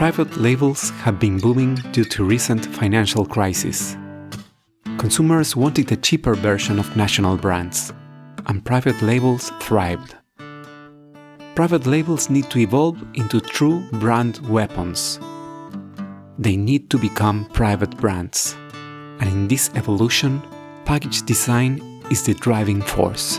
private labels have been booming due to recent financial crisis. Consumers wanted a cheaper version of national brands, and private labels thrived. Private labels need to evolve into true brand weapons. They need to become private brands. And in this evolution, package design is the driving force.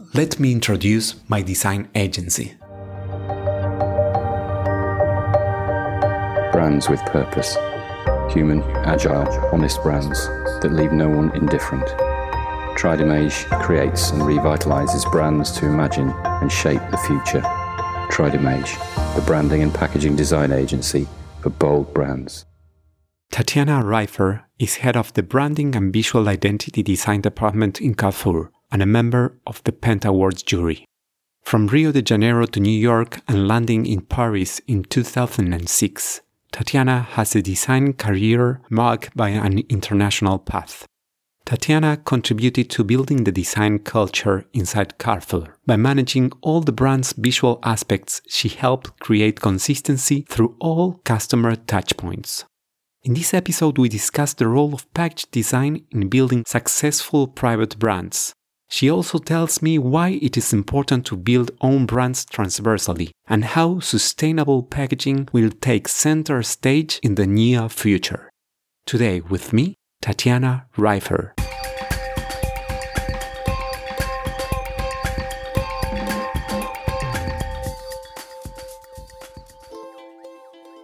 let me introduce my design agency. Brands with purpose. Human, agile, honest brands that leave no one indifferent. Tridimage creates and revitalizes brands to imagine and shape the future. Tridimage, the branding and packaging design agency for bold brands. Tatiana Reifer is head of the branding and visual identity design department in Carrefour and a member of the Penta Awards jury. From Rio de Janeiro to New York and landing in Paris in 2006, Tatiana has a design career marked by an international path. Tatiana contributed to building the design culture inside Carrefour. By managing all the brand's visual aspects, she helped create consistency through all customer touchpoints. In this episode, we discuss the role of package design in building successful private brands. She also tells me why it is important to build own brands transversally and how sustainable packaging will take center stage in the near future. Today with me, Tatiana Reifer.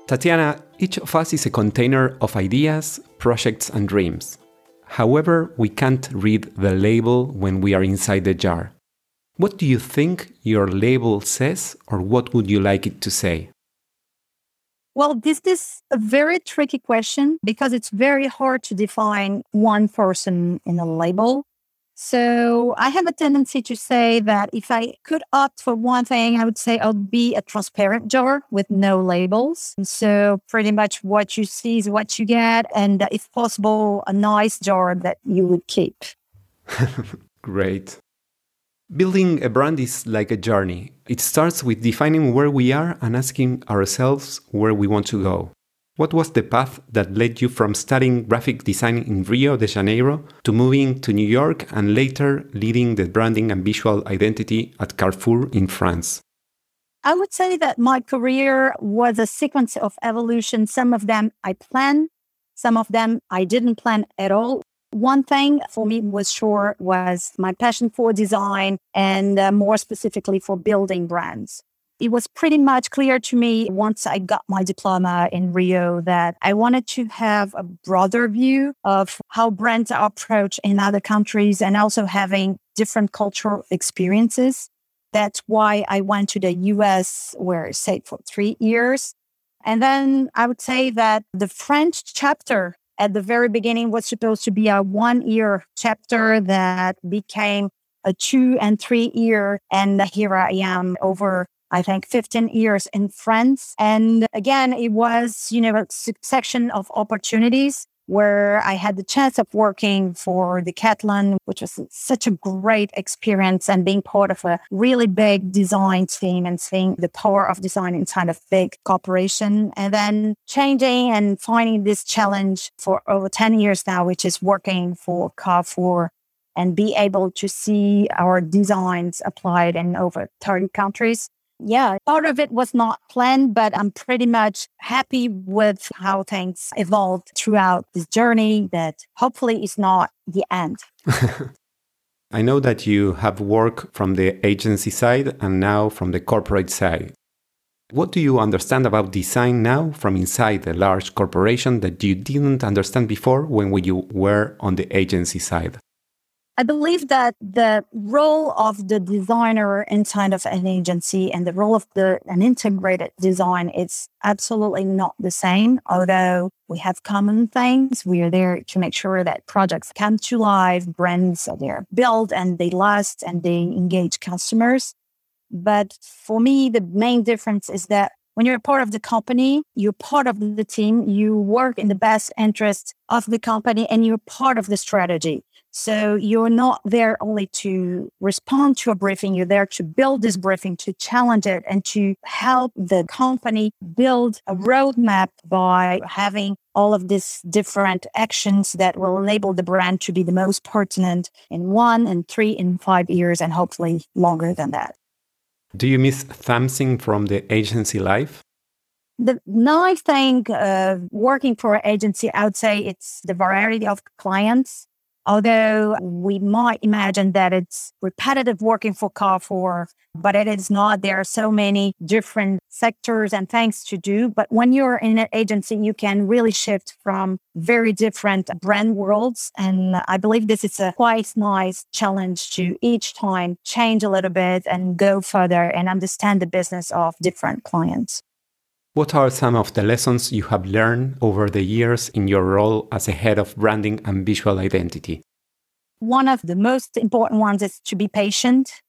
Tatiana, each of us is a container of ideas, projects, and dreams. However, we can't read the label when we are inside the jar. What do you think your label says, or what would you like it to say? Well, this is a very tricky question because it's very hard to define one person in a label. So I have a tendency to say that if I could opt for one thing, I would say I'll be a transparent jar with no labels. And so pretty much what you see is what you get. And uh, if possible, a nice jar that you would keep. Great. Building a brand is like a journey. It starts with defining where we are and asking ourselves where we want to go. What was the path that led you from studying graphic design in Rio de Janeiro to moving to New York and later leading the branding and visual identity at Carrefour in France? I would say that my career was a sequence of evolution. Some of them I planned, some of them I didn't plan at all. One thing for me was sure was my passion for design and uh, more specifically for building brands it was pretty much clear to me once I got my diploma in Rio that I wanted to have a broader view of how brands are approached in other countries and also having different cultural experiences. That's why I went to the US where I stayed for three years. And then I would say that the French chapter at the very beginning was supposed to be a one year chapter that became a two and three year. And here I am over I think 15 years in France. And again, it was, you know, a succession of opportunities where I had the chance of working for Decathlon, which was such a great experience and being part of a really big design team and seeing the power of design inside a big corporation. And then changing and finding this challenge for over 10 years now, which is working for Carrefour and be able to see our designs applied in over 30 countries yeah, part of it was not planned, but I'm pretty much happy with how things evolved throughout this journey that hopefully is not the end. I know that you have worked from the agency side and now from the corporate side. What do you understand about design now from inside a large corporation that you didn't understand before when you were on the agency side? I believe that the role of the designer inside of an agency and the role of the an integrated design is absolutely not the same. Although we have common things, we are there to make sure that projects come to life, brands are there built and they last and they engage customers. But for me, the main difference is that when you're a part of the company, you're part of the team, you work in the best interest of the company, and you're part of the strategy. So you're not there only to respond to a briefing, you're there to build this briefing, to challenge it, and to help the company build a roadmap by having all of these different actions that will enable the brand to be the most pertinent in one and three and five years, and hopefully longer than that. Do you miss something from the agency life? The nice thing uh, working for an agency, I would say it's the variety of clients. Although we might imagine that it's repetitive working for Carrefour, but it is not. There are so many different sectors and things to do. But when you're in an agency, you can really shift from very different brand worlds. And I believe this is a quite nice challenge to each time change a little bit and go further and understand the business of different clients. What are some of the lessons you have learned over the years in your role as a head of branding and visual identity? One of the most important ones is to be patient.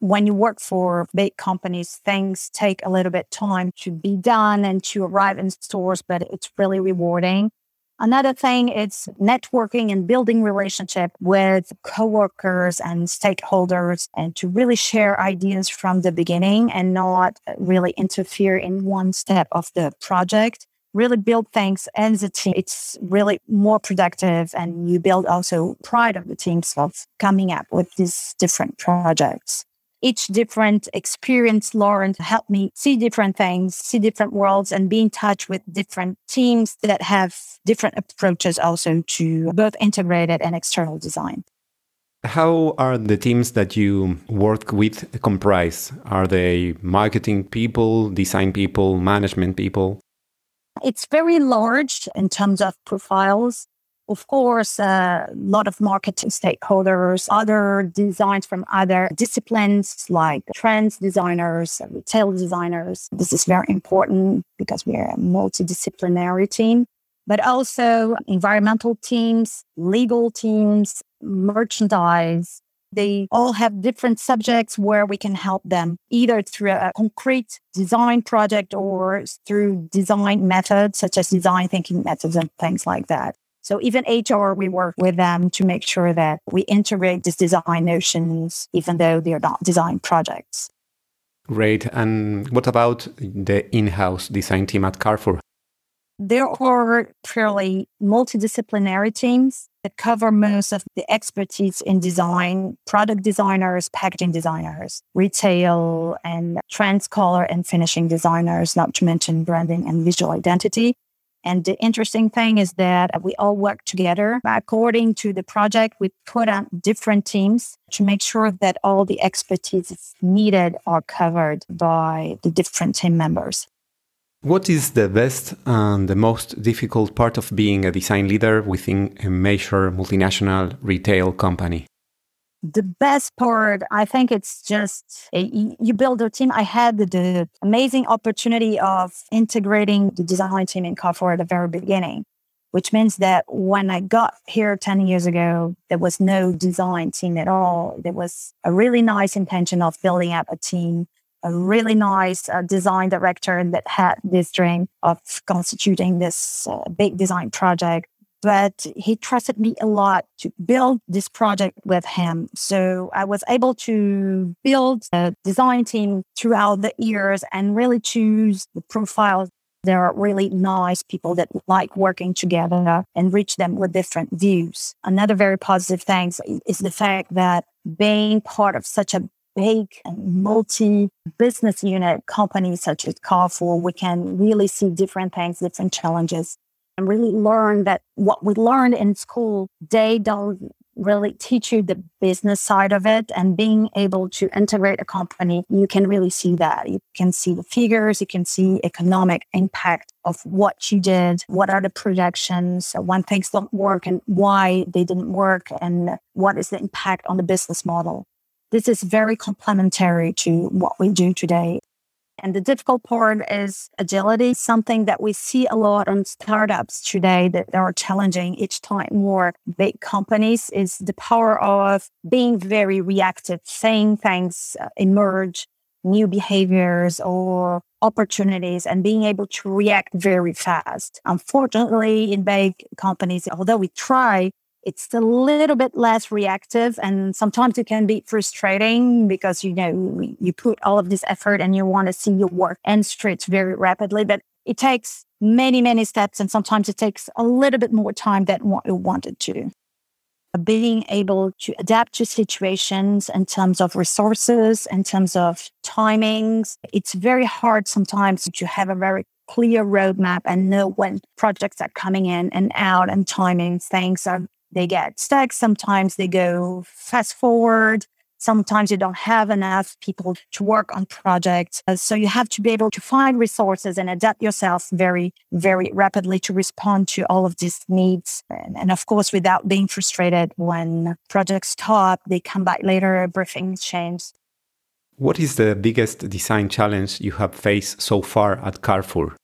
When you work for big companies, things take a little bit time to be done and to arrive in stores, but it's really rewarding. Another thing is networking and building relationship with coworkers and stakeholders and to really share ideas from the beginning and not really interfere in one step of the project. Really build things as a team. It's really more productive and you build also pride of the teams of coming up with these different projects each different experience learned helped me see different things, see different worlds, and be in touch with different teams that have different approaches also to both integrated and external design. How are the teams that you work with comprised? Are they marketing people, design people, management people? It's very large in terms of profiles of course, a lot of marketing stakeholders, other designs from other disciplines like trends designers, retail designers. This is very important because we are a multidisciplinary team, but also environmental teams, legal teams, merchandise. They all have different subjects where we can help them either through a concrete design project or through design methods such as design thinking methods and things like that. So even HR, we work with them to make sure that we integrate these design notions, even though they're not design projects. Great. And what about the in-house design team at Carrefour? There are fairly multidisciplinary teams that cover most of the expertise in design, product designers, packaging designers, retail, and trends, color, and finishing designers, not to mention branding and visual identity. And the interesting thing is that we all work together. According to the project, we put out different teams to make sure that all the expertise needed are covered by the different team members. What is the best and the most difficult part of being a design leader within a major multinational retail company? The best part, I think it's just eh, you build a team. I had the amazing opportunity of integrating the design team in Carrefour at the very beginning, which means that when I got here 10 years ago, there was no design team at all. There was a really nice intention of building up a team, a really nice uh, design director that had this dream of constituting this uh, big design project but he trusted me a lot to build this project with him. So I was able to build a design team throughout the years and really choose the profiles. There are really nice people that like working together and reach them with different views. Another very positive thing is the fact that being part of such a big and multi business unit company such as Carrefour, we can really see different things, different challenges and really learn that what we learned in school, they don't really teach you the business side of it and being able to integrate a company, you can really see that. You can see the figures, you can see economic impact of what you did, what are the projections when things don't work and why they didn't work and what is the impact on the business model. This is very complementary to what we do today. And the difficult part is agility, something that we see a lot on startups today that are challenging each time more big companies is the power of being very reactive, saying things uh, emerge, new behaviors or opportunities and being able to react very fast. Unfortunately, in big companies, although we try, it's a little bit less reactive and sometimes it can be frustrating because you know you put all of this effort and you want to see your work and straight very rapidly but it takes many many steps and sometimes it takes a little bit more time than what you wanted to. Being able to adapt to situations in terms of resources in terms of timings it's very hard sometimes to have a very clear roadmap and know when projects are coming in and out and timings things are they get stuck. Sometimes they go fast forward. Sometimes you don't have enough people to work on projects. Uh, so you have to be able to find resources and adapt yourself very, very rapidly to respond to all of these needs. And, and of course, without being frustrated when projects stop, they come back later, everything changes. What is the biggest design challenge you have faced so far at Carrefour?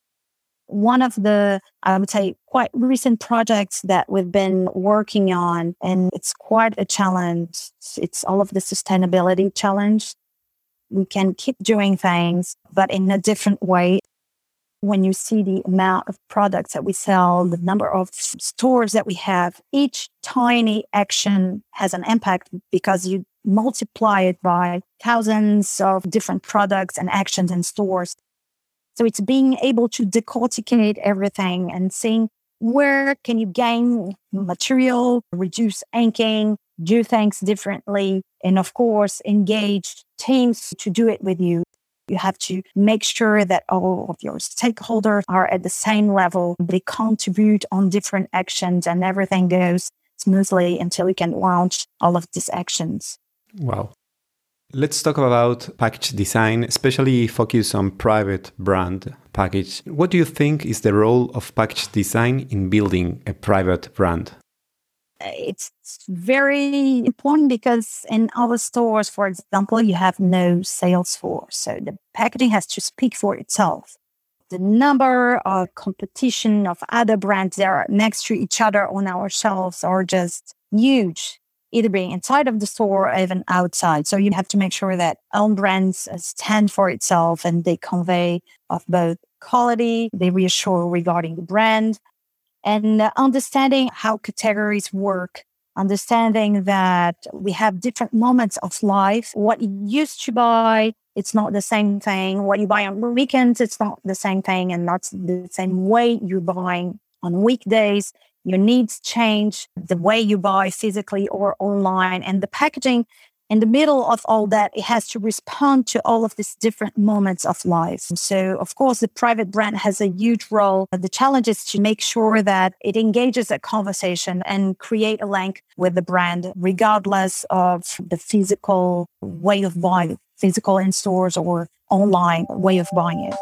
One of the, I would say, quite recent projects that we've been working on, and it's quite a challenge. It's all of the sustainability challenge. We can keep doing things, but in a different way. When you see the amount of products that we sell, the number of stores that we have, each tiny action has an impact because you multiply it by thousands of different products and actions and stores. So it's being able to decorticate everything and seeing where can you gain material, reduce inking, do things differently, and of course, engage teams to do it with you. You have to make sure that all of your stakeholders are at the same level. They contribute on different actions and everything goes smoothly until you can launch all of these actions. Wow. Let's talk about package design, especially focus on private brand package. What do you think is the role of package design in building a private brand? Uh, it's very important because in our stores, for example, you have no sales force. So the packaging has to speak for itself. The number of competition of other brands that are next to each other on our shelves are just huge either being inside of the store or even outside. So you have to make sure that own brands uh, stand for itself and they convey of both quality, they reassure regarding the brand, and uh, understanding how categories work. Understanding that we have different moments of life. What you used to buy, it's not the same thing. What you buy on weekends, it's not the same thing, and not the same way you're buying on weekdays your needs change, the way you buy physically or online, and the packaging in the middle of all that, it has to respond to all of these different moments of life. So, of course, the private brand has a huge role. The challenge is to make sure that it engages a conversation and create a link with the brand, regardless of the physical way of buying, physical in stores or online way of buying it.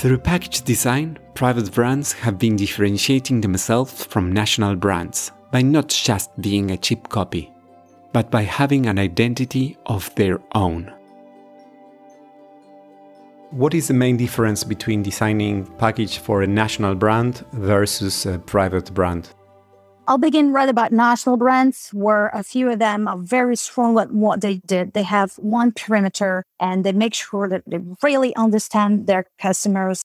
Through package design, private brands have been differentiating themselves from national brands by not just being a cheap copy, but by having an identity of their own. What is the main difference between designing package for a national brand versus a private brand? I'll begin right about national brands, where a few of them are very strong at what they did. They have one perimeter and they make sure that they really understand their customers.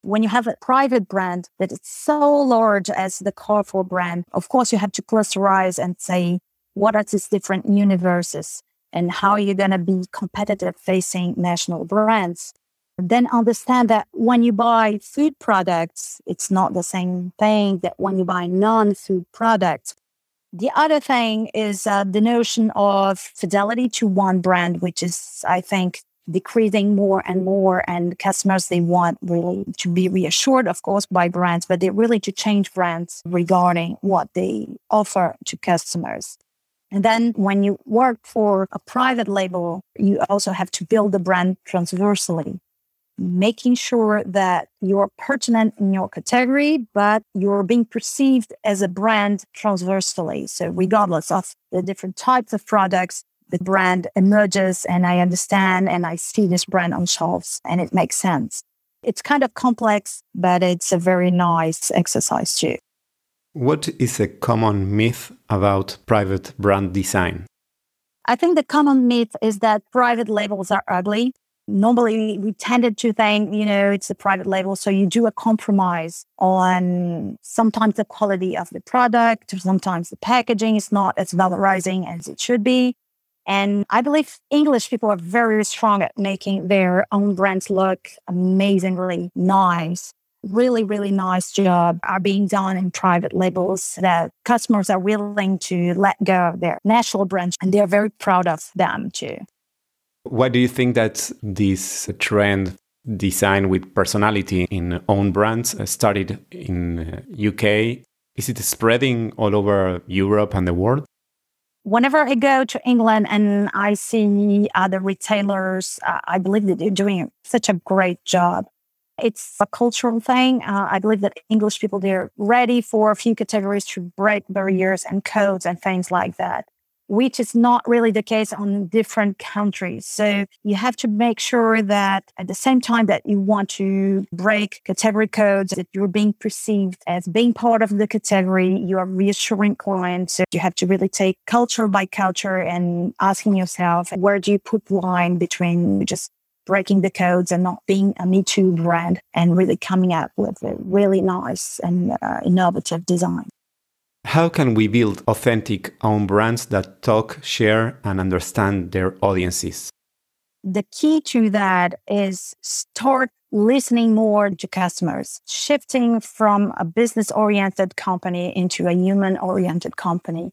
When you have a private brand that is so large as the Carrefour brand, of course, you have to clusterize and say, what are these different universes and how are you going to be competitive facing national brands? Then understand that when you buy food products, it's not the same thing that when you buy non food products. The other thing is uh, the notion of fidelity to one brand, which is, I think, decreasing more and more. And customers, they want really to be reassured, of course, by brands, but they're really to change brands regarding what they offer to customers. And then when you work for a private label, you also have to build the brand transversally, making sure that you're pertinent in your category, but you're being perceived as a brand transversally. So regardless of the different types of products, the brand emerges and I understand and I see this brand on shelves and it makes sense. It's kind of complex, but it's a very nice exercise too. What is a common myth about private brand design? I think the common myth is that private labels are ugly. Normally, we tended to think, you know, it's a private label. So you do a compromise on sometimes the quality of the product, sometimes the packaging is not as valorizing as it should be. And I believe English people are very strong at making their own brands look amazingly nice really, really nice job are being done in private labels that customers are willing to let go of their national brands and they're very proud of them too. Why do you think that this trend design with personality in own brands started in UK? Uh, Is it spreading all over Europe and the world? Whenever I go to England and I see other retailers, uh, I believe that they're doing such a great job it's a cultural thing. Uh, I believe that English people, they're ready for a few categories to break barriers and codes and things like that, which is not really the case on different countries. So you have to make sure that at the same time that you want to break category codes, that you're being perceived as being part of the category, you are reassuring clients. So you have to really take culture by culture and asking yourself, where do you put line between just breaking the codes and not being a Me Too brand and really coming up with a really nice and uh, innovative design. How can we build authentic own brands that talk, share, and understand their audiences? The key to that is start listening more to customers, shifting from a business oriented company into a human oriented company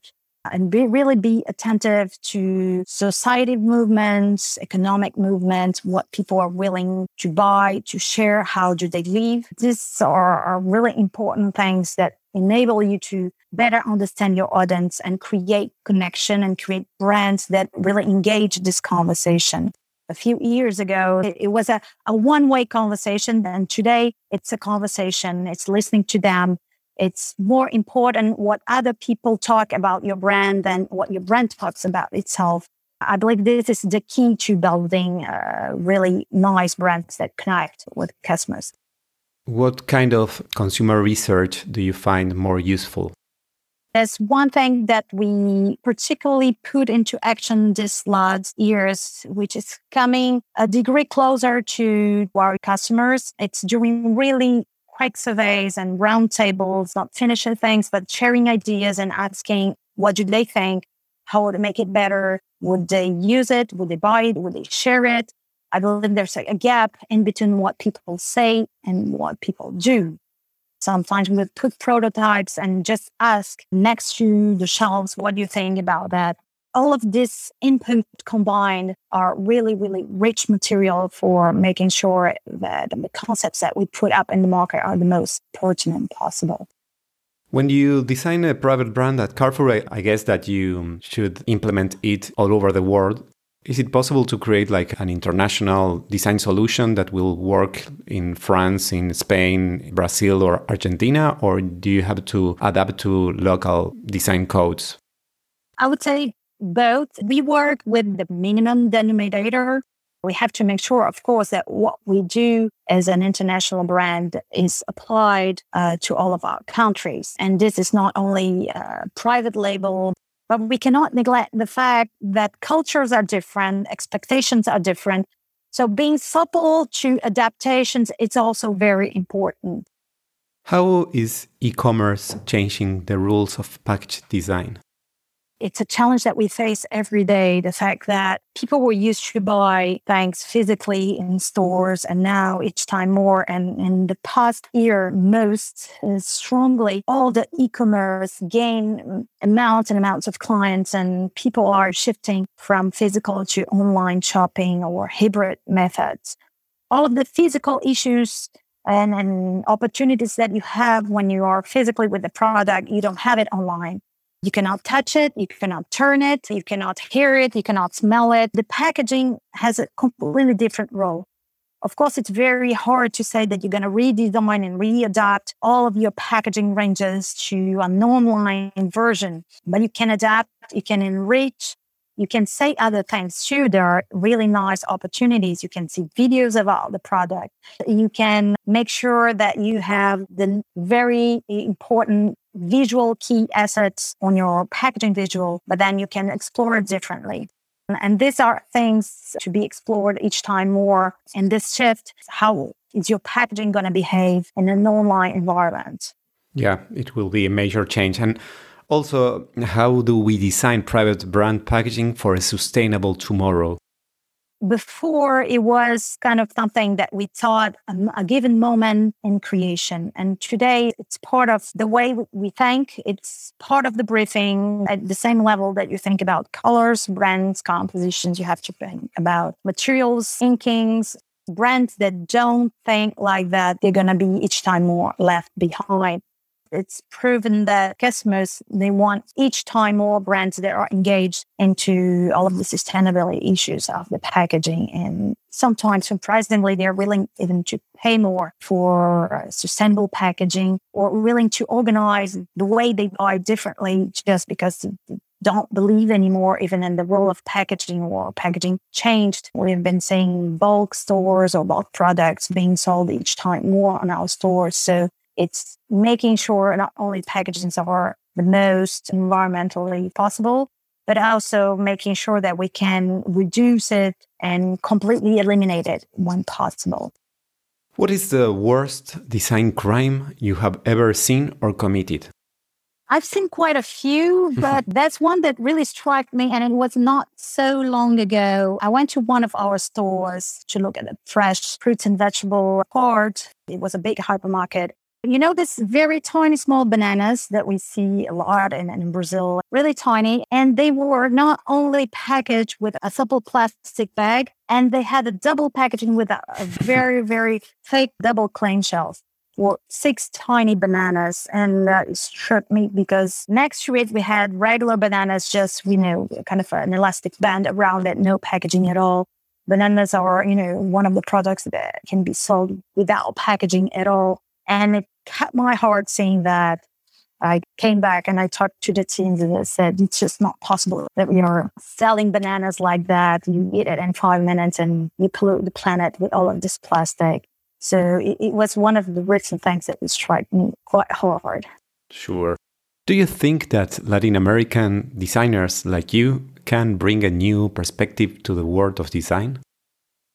and be, really be attentive to society movements, economic movements, what people are willing to buy, to share, how do they live. These are, are really important things that enable you to better understand your audience and create connection and create brands that really engage this conversation. A few years ago, it, it was a, a one way conversation. And today it's a conversation. It's listening to them it's more important what other people talk about your brand than what your brand talks about itself. I believe this is the key to building uh, really nice brands that connect with customers. What kind of consumer research do you find more useful? There's one thing that we particularly put into action this last years, which is coming a degree closer to our customers. It's doing really quick surveys and roundtables, not finishing things, but sharing ideas and asking what do they think, how to make it better. Would they use it? Would they buy it? Would they share it? I believe there's a gap in between what people say and what people do. Sometimes we put prototypes and just ask next to the shelves, what do you think about that? all of this input combined are really, really rich material for making sure that the concepts that we put up in the market are the most pertinent possible. When you design a private brand at Carrefour, I guess that you should implement it all over the world. Is it possible to create like an international design solution that will work in France, in Spain, Brazil, or Argentina? Or do you have to adapt to local design codes? I would say both. We work with the minimum denominator. We have to make sure, of course, that what we do as an international brand is applied uh, to all of our countries. And this is not only a private label, but we cannot neglect the fact that cultures are different, expectations are different. So being supple to adaptations, it's also very important. How is e commerce changing the rules of package design? It's a challenge that we face every day. The fact that people were used to buy things physically in stores and now each time more. And in the past year, most strongly, all the e-commerce gain mm, amounts and amounts of clients and people are shifting from physical to online shopping or hybrid methods. All of the physical issues and, and opportunities that you have when you are physically with the product, you don't have it online. You cannot touch it, you cannot turn it, you cannot hear it, you cannot smell it. The packaging has a completely different role. Of course, it's very hard to say that you're going to redesign and readapt all of your packaging ranges to an online version, but you can adapt, you can enrich, you can say other things too. There are really nice opportunities. You can see videos about the product. You can make sure that you have the very important visual key assets on your packaging visual, but then you can explore it differently. And these are things to be explored each time more. In this shift, how is your packaging going to behave in an online environment? Yeah, it will be a major change. And also, how do we design private brand packaging for a sustainable tomorrow? Before, it was kind of something that we thought um, a given moment in creation. And today, it's part of the way we think. It's part of the briefing at the same level that you think about colors, brands, compositions. You have to think about materials, inkings, brands that don't think like that, they're going to be each time more left behind it's proven that customers they want each time more brands that are engaged into all of the sustainability issues of the packaging. And sometimes surprisingly they're willing even to pay more for uh, sustainable packaging or willing to organize the way they buy differently just because don't believe anymore even in the role of packaging or packaging changed. We've been seeing bulk stores or bulk products being sold each time more on our stores. So it's making sure not only packaging are the most environmentally possible, but also making sure that we can reduce it and completely eliminate it when possible. What is the worst design crime you have ever seen or committed? I've seen quite a few, but that's one that really struck me. And it was not so long ago. I went to one of our stores to look at the fresh fruits and vegetable part. It was a big hypermarket. You know, this very tiny small bananas that we see a lot in, in Brazil, really tiny. And they were not only packaged with a simple plastic bag, and they had a double packaging with a, a very, very thick double clamshells for six tiny bananas. And that struck me because next to it, we had regular bananas, just, you know, kind of an elastic band around it, no packaging at all. Bananas are, you know, one of the products that can be sold without packaging at all. And it cut my heart seeing that. I came back and I talked to the teams and I said, it's just not possible that we are selling bananas like that. You eat it in five minutes and you pollute the planet with all of this plastic. So it, it was one of the recent things that struck me quite hard. Sure. Do you think that Latin American designers like you can bring a new perspective to the world of design?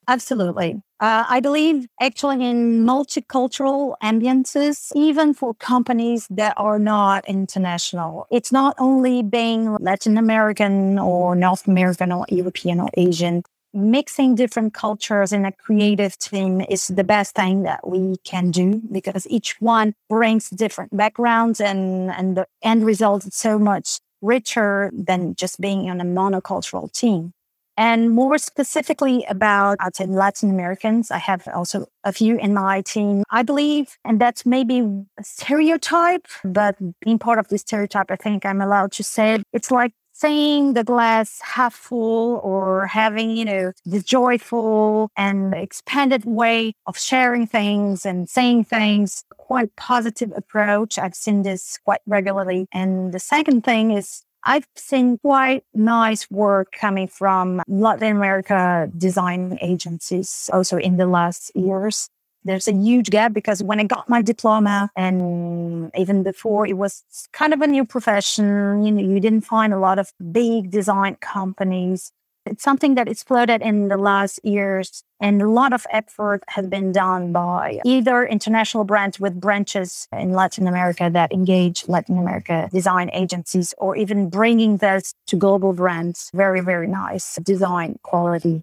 Absolutely. Uh, I believe actually in multicultural ambiances, even for companies that are not international, it's not only being Latin American or North American or European or Asian. Mixing different cultures in a creative team is the best thing that we can do because each one brings different backgrounds and, and the end result is so much richer than just being on a monocultural team. And more specifically about, I'd say Latin Americans, I have also a few in my team. I believe, and that's maybe a stereotype, but being part of this stereotype, I think I'm allowed to say it. It's like seeing the glass half full or having, you know, the joyful and expanded way of sharing things and saying things, quite positive approach. I've seen this quite regularly. And the second thing is I've seen quite nice work coming from Latin America design agencies also in the last years. There's a huge gap because when I got my diploma and even before it was kind of a new profession, you know, you didn't find a lot of big design companies It's something that exploded in the last years, and a lot of effort has been done by either international brands with branches in Latin America that engage Latin America design agencies, or even bringing this to global brands. Very, very nice design quality.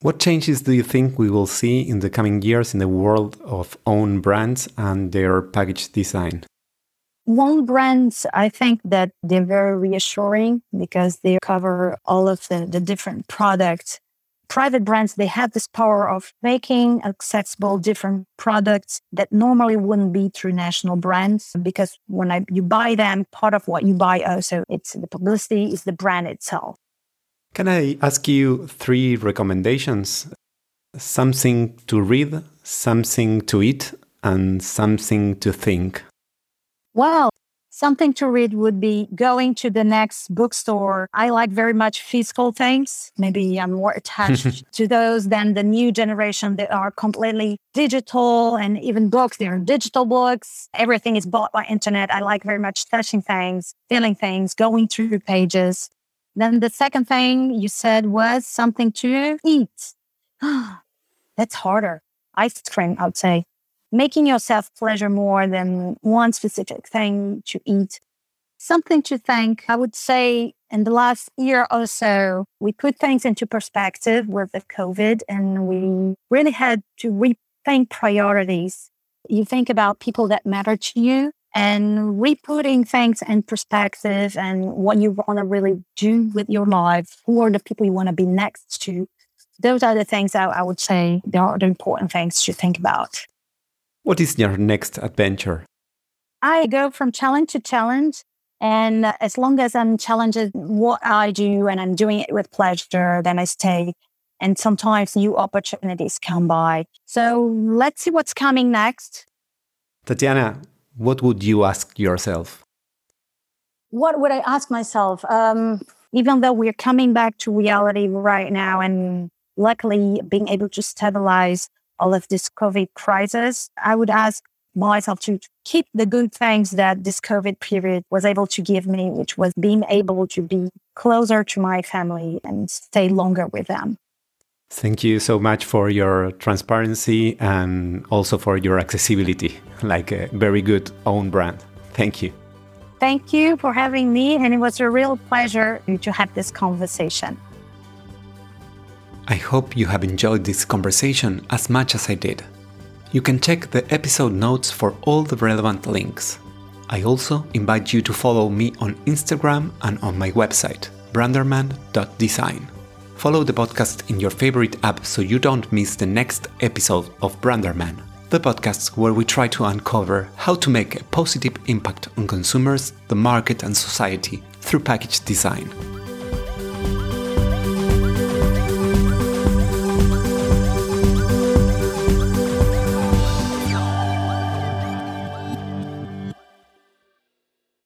What changes do you think we will see in the coming years in the world of own brands and their package design? One brands, I think that they're very reassuring because they cover all of the, the different products. Private brands, they have this power of making accessible different products that normally wouldn't be through national brands. Because when I, you buy them, part of what you buy oh, also, it's the publicity, is the brand itself. Can I ask you three recommendations? Something to read, something to eat, and something to think. Well, something to read would be going to the next bookstore. I like very much physical things. Maybe I'm more attached to those than the new generation that are completely digital and even books. They are digital books. Everything is bought by internet. I like very much touching things, feeling things, going through pages. Then the second thing you said was something to eat. That's harder. Ice cream, I would say making yourself pleasure more than one specific thing to eat. Something to thank, I would say in the last year or so, we put things into perspective with the COVID and we really had to rethink priorities. You think about people that matter to you and re-putting things in perspective and what you want to really do with your life. Who are the people you want to be next to? Those are the things that I would say they are the important things to think about. What is your next adventure? I go from challenge to challenge. And as long as I'm challenged what I do and I'm doing it with pleasure, then I stay. And sometimes new opportunities come by. So let's see what's coming next. Tatiana, what would you ask yourself? What would I ask myself? Um, even though we're coming back to reality right now and luckily being able to stabilize all of this COVID crisis, I would ask myself to keep the good things that this COVID period was able to give me, which was being able to be closer to my family and stay longer with them. Thank you so much for your transparency and also for your accessibility, like a very good own brand. Thank you. Thank you for having me, and it was a real pleasure to have this conversation. I hope you have enjoyed this conversation as much as I did. You can check the episode notes for all the relevant links. I also invite you to follow me on Instagram and on my website, branderman.design. Follow the podcast in your favorite app so you don't miss the next episode of Branderman, the podcast where we try to uncover how to make a positive impact on consumers, the market, and society through package design.